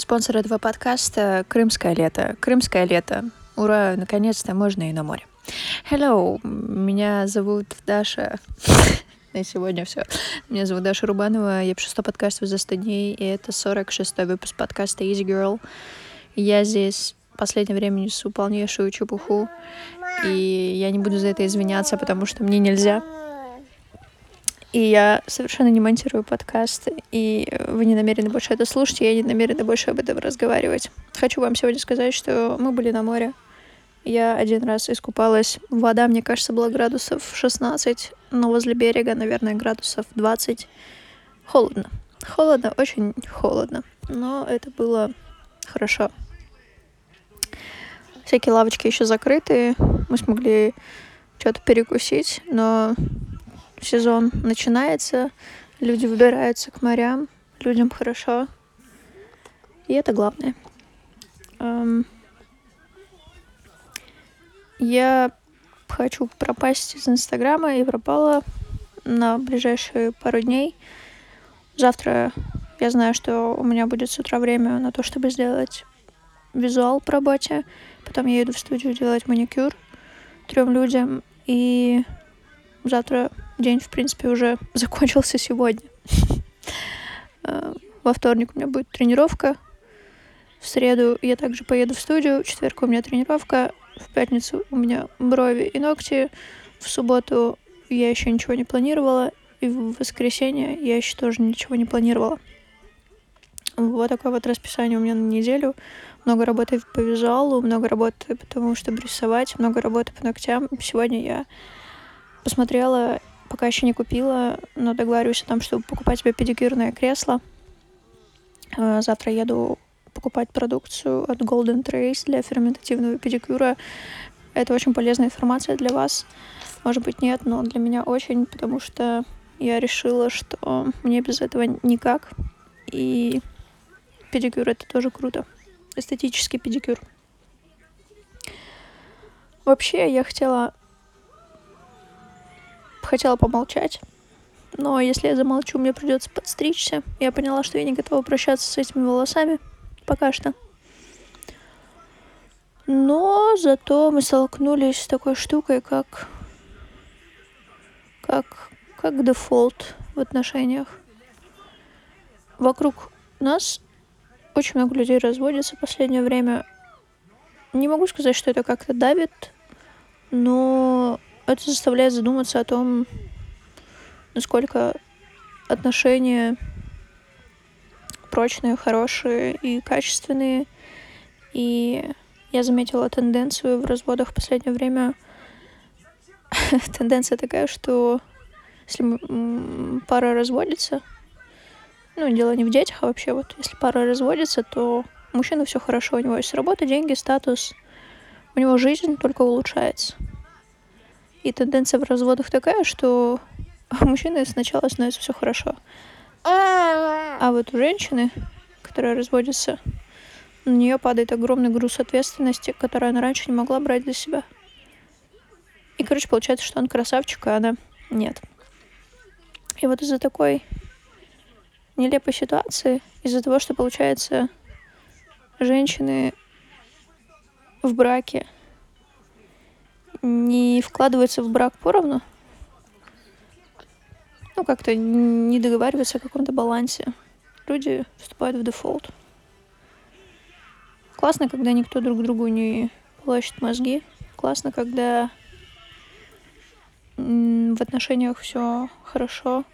Спонсор этого подкаста — Крымское лето. Крымское лето. Ура, наконец-то можно и на море. Hello, меня зовут Даша. На сегодня все. Меня зовут Даша Рубанова, я пишу 100 подкастов за 100 дней, и это 46-й выпуск подкаста Easy Girl. Я здесь в последнее время несу полнейшую чепуху, и я не буду за это извиняться, потому что мне нельзя. И я совершенно не монтирую подкасты, и вы не намерены больше это слушать, и я не намерена больше об этом разговаривать. Хочу вам сегодня сказать, что мы были на море. Я один раз искупалась. Вода, мне кажется, была градусов 16, но возле берега, наверное, градусов 20. Холодно. Холодно, очень холодно. Но это было хорошо. Всякие лавочки еще закрыты. Мы смогли что-то перекусить, но сезон начинается, люди выбираются к морям, людям хорошо. И это главное. Эм, я хочу пропасть из Инстаграма и пропала на ближайшие пару дней. Завтра я знаю, что у меня будет с утра время на то, чтобы сделать визуал по работе. Потом я еду в студию делать маникюр трем людям. И завтра день, в принципе, уже закончился сегодня. Э, во вторник у меня будет тренировка. В среду я также поеду в студию. В четверг у меня тренировка. В пятницу у меня брови и ногти. В субботу я еще ничего не планировала. И в воскресенье я еще тоже ничего не планировала. Вот такое вот расписание у меня на неделю. Много работы по визуалу, много работы потому, чтобы рисовать, много работы по ногтям. Сегодня я посмотрела Пока еще не купила, но договариваюсь о том, чтобы покупать себе педикюрное кресло. Э, завтра еду покупать продукцию от Golden Trace для ферментативного педикюра. Это очень полезная информация для вас. Может быть, нет, но для меня очень, потому что я решила, что мне без этого никак. И педикюр это тоже круто. Эстетический педикюр. Вообще, я хотела хотела помолчать. Но если я замолчу, мне придется подстричься. Я поняла, что я не готова прощаться с этими волосами. Пока что. Но зато мы столкнулись с такой штукой, как... Как... Как дефолт в отношениях. Вокруг нас очень много людей разводится в последнее время. Не могу сказать, что это как-то давит, но это заставляет задуматься о том, насколько отношения прочные, хорошие и качественные. И я заметила тенденцию в разводах в последнее время. Тенденция такая, что если пара разводится, ну, дело не в детях, а вообще вот если пара разводится, то у мужчины все хорошо, у него есть работа, деньги, статус, у него жизнь только улучшается. И тенденция в разводах такая, что мужчины сначала становится все хорошо. А вот у женщины, которая разводится, на нее падает огромный груз ответственности, который она раньше не могла брать для себя. И, короче, получается, что он красавчик, а она нет. И вот из-за такой нелепой ситуации, из-за того, что, получается, женщины в браке не вкладываются в брак поровну. Ну, как-то не договариваются о каком-то балансе. Люди вступают в дефолт. Классно, когда никто друг другу не плачет мозги. Классно, когда в отношениях все хорошо,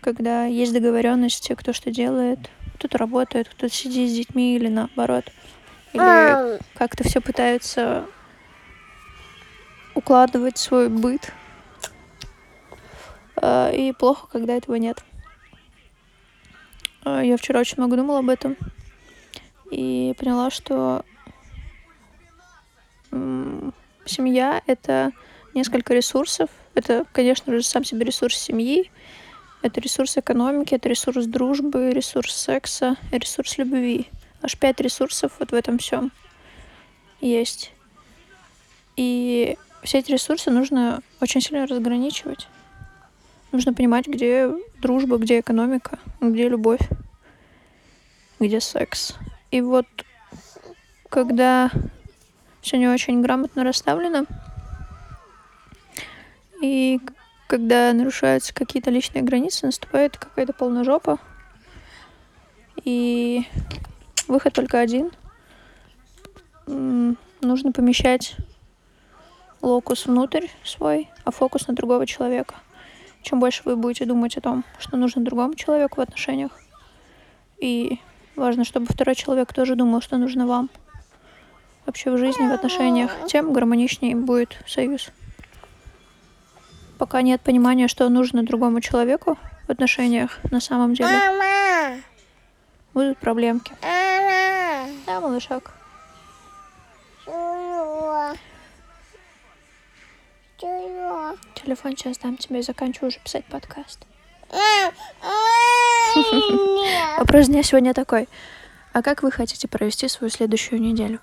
когда есть договоренности, кто что делает, кто-то работает, кто-то сидит с детьми или наоборот, или как-то все пытаются укладывать свой быт. А, и плохо, когда этого нет. А, я вчера очень много думала об этом и поняла, что семья — это несколько ресурсов. Это, конечно же, сам себе ресурс семьи, это ресурс экономики, это ресурс дружбы, ресурс секса, ресурс любви. Аж пять ресурсов вот в этом всем есть. И все эти ресурсы нужно очень сильно разграничивать. Нужно понимать, где дружба, где экономика, где любовь, где секс. И вот когда все не очень грамотно расставлено, и когда нарушаются какие-то личные границы, наступает какая-то полножопа. И выход только один. Нужно помещать локус внутрь свой, а фокус на другого человека. Чем больше вы будете думать о том, что нужно другому человеку в отношениях, и важно, чтобы второй человек тоже думал, что нужно вам вообще в жизни, в отношениях, тем гармоничнее будет союз. Пока нет понимания, что нужно другому человеку в отношениях на самом деле, будут проблемки. Да, малышак. Телефон сейчас дам тебе и заканчиваю уже писать подкаст. Вопрос дня сегодня такой. А как вы хотите провести свою следующую неделю?